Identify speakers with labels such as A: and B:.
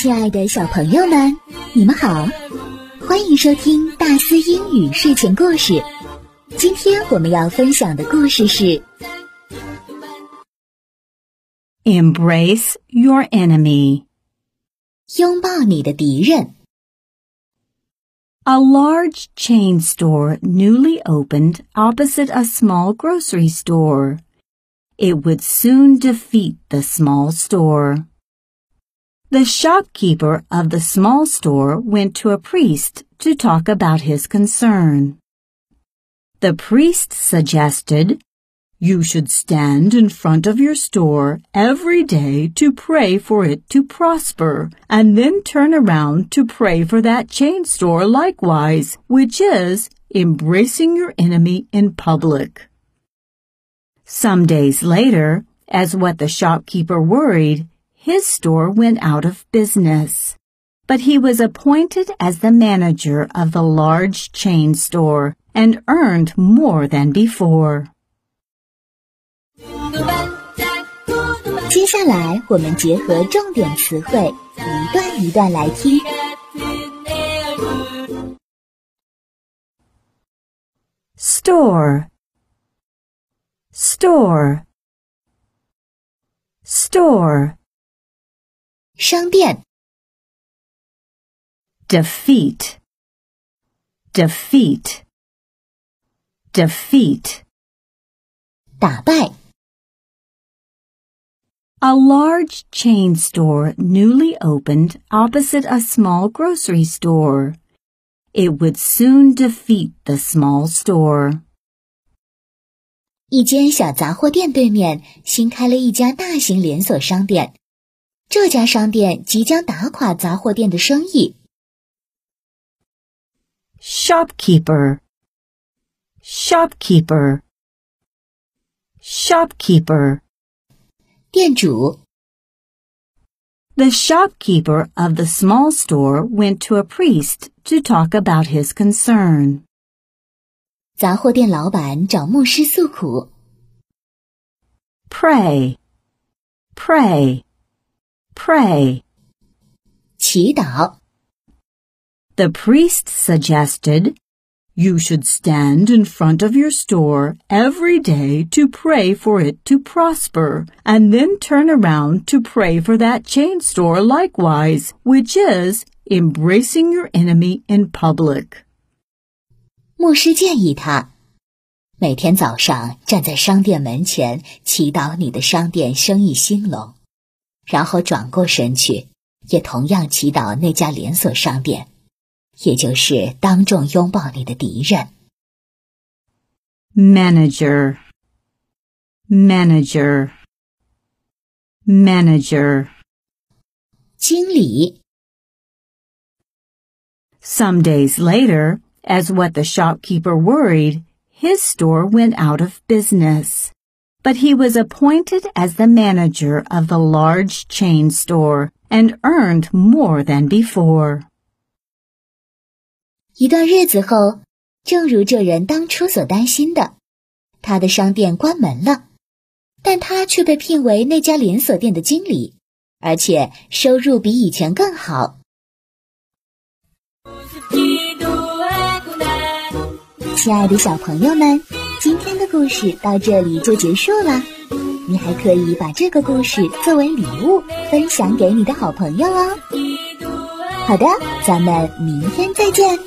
A: 亲爱的小朋友们，你们好，欢迎收听大思英语睡前故事。今天我们要分享的故事是
B: Embrace your enemy.
A: 拥抱你的敌人。
B: A large chain store newly opened opposite a small grocery store. It would soon defeat the small store. The shopkeeper of the small store went to a priest to talk about his concern. The priest suggested you should stand in front of your store every day to pray for it to prosper, and then turn around to pray for that chain store likewise, which is embracing your enemy in public. Some days later, as what the shopkeeper worried, his store went out of business. But he was appointed as the manager of the large chain store and earned more than before.
A: 接下来我们结合重点词汇，一段一段来听。
B: Store. Store. Store.
A: 商店、
B: Defeat. Defeat. Defeat.
A: 打败、
B: A large chain store newly opened opposite a small grocery store. It would soon defeat the small store.
A: 一间小杂货店对面新开了一家大型连锁商店， 这家商店即将打垮杂货店的生意。
B: Shopkeeper. Shopkeeper. Shopkeeper.
A: 店主、
B: The shopkeeper of the small store went to a priest to talk about his concern.
A: 杂货店老板找牧师诉苦，
B: Pray. Pray. Pray.
A: 祈祷。
B: The priest suggested you should stand in front of your store every day to pray for it to prosper, and then turn around to pray for that chain store likewise, which is embracing your enemy in public.
A: 牧师建议他，每天早上站在商店门前祈祷你的商店生意兴隆， 然后转过身去，也同样祈祷那家连锁商店，也就是当众拥抱你的敌人。
B: Manager. Manager. Manager.
A: 经理
B: Some days later, as what the shopkeeper worried, his store went out of business. But he was appointed as the manager of the large chain store and earned more than before.
A: 一段日子后，正如这人当初所担心的，他的商店关门了，但他却被聘为那家连锁店的经理，而且收入比以前更好。亲爱的小朋友们， 今天的故事到这里就结束了。你还可以把这个故事作为礼物分享给你的好朋友哦。好的，咱们明天再见。